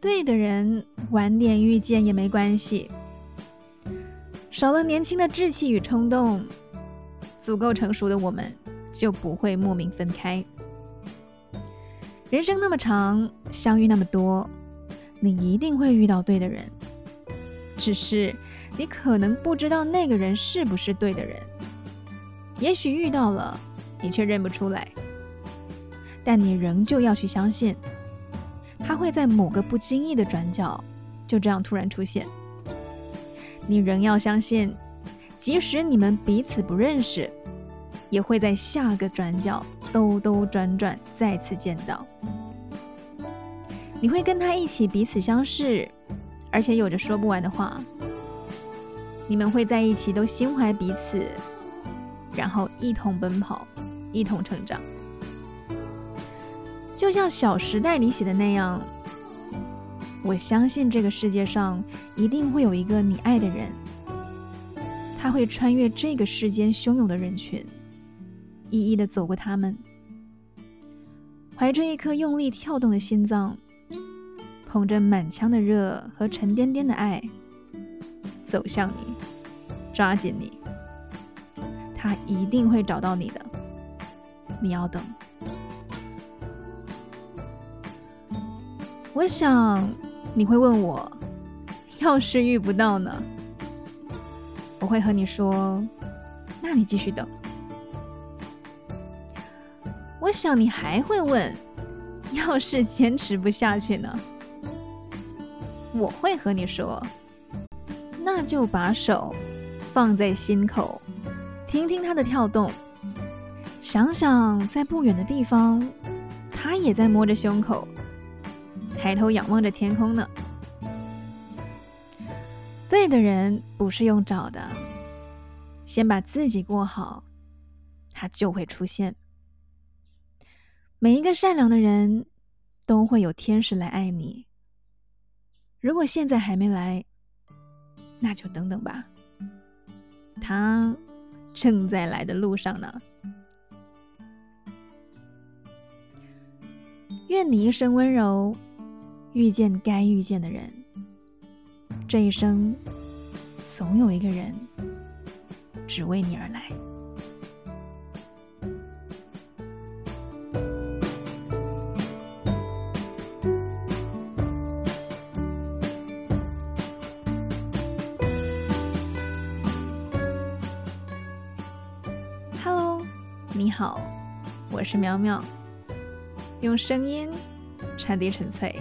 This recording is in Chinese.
对的人晚点遇见也没关系。少了年轻的志气与冲动，足够成熟的我们就不会莫名分开。人生那么长，相遇那么多，你一定会遇到对的人，只是你可能不知道那个人是不是对的人。也许遇到了，你却认不出来，但你仍旧要去相信，会在某个不经意的转角，就这样突然出现。你仍要相信，即使你们彼此不认识，也会在下个转角兜兜转转再次见到。你会跟他一起彼此相视，而且有着说不完的话。你们会在一起都心怀彼此，然后一同奔跑，一同成长。就像《小时代》里写的那样，我相信这个世界上一定会有一个你爱的人，他会穿越这个世间汹涌的人群，一一的走过他们，怀着一颗用力跳动的心脏。捧着满腔的热和沉甸甸的爱，走向你，抓紧你，他一定会找到你的。你要等。我想你会问我，要是遇不到呢？我会和你说，那你继续等。我想你还会问，要是坚持不下去呢？我会和你说，那就把手放在心口，听听它的跳动，想想在不远的地方，它也在摸着胸口，抬头仰望着天空呢。对的人不是用找的，先把自己过好，他就会出现。每一个善良的人都会有天使来爱你。如果现在还没来，那就等等吧。他正在来的路上呢。愿你一生温柔，遇见该遇见的人。这一生，总有一个人只为你而来。你好，我是苗苗，用声音传递纯粹。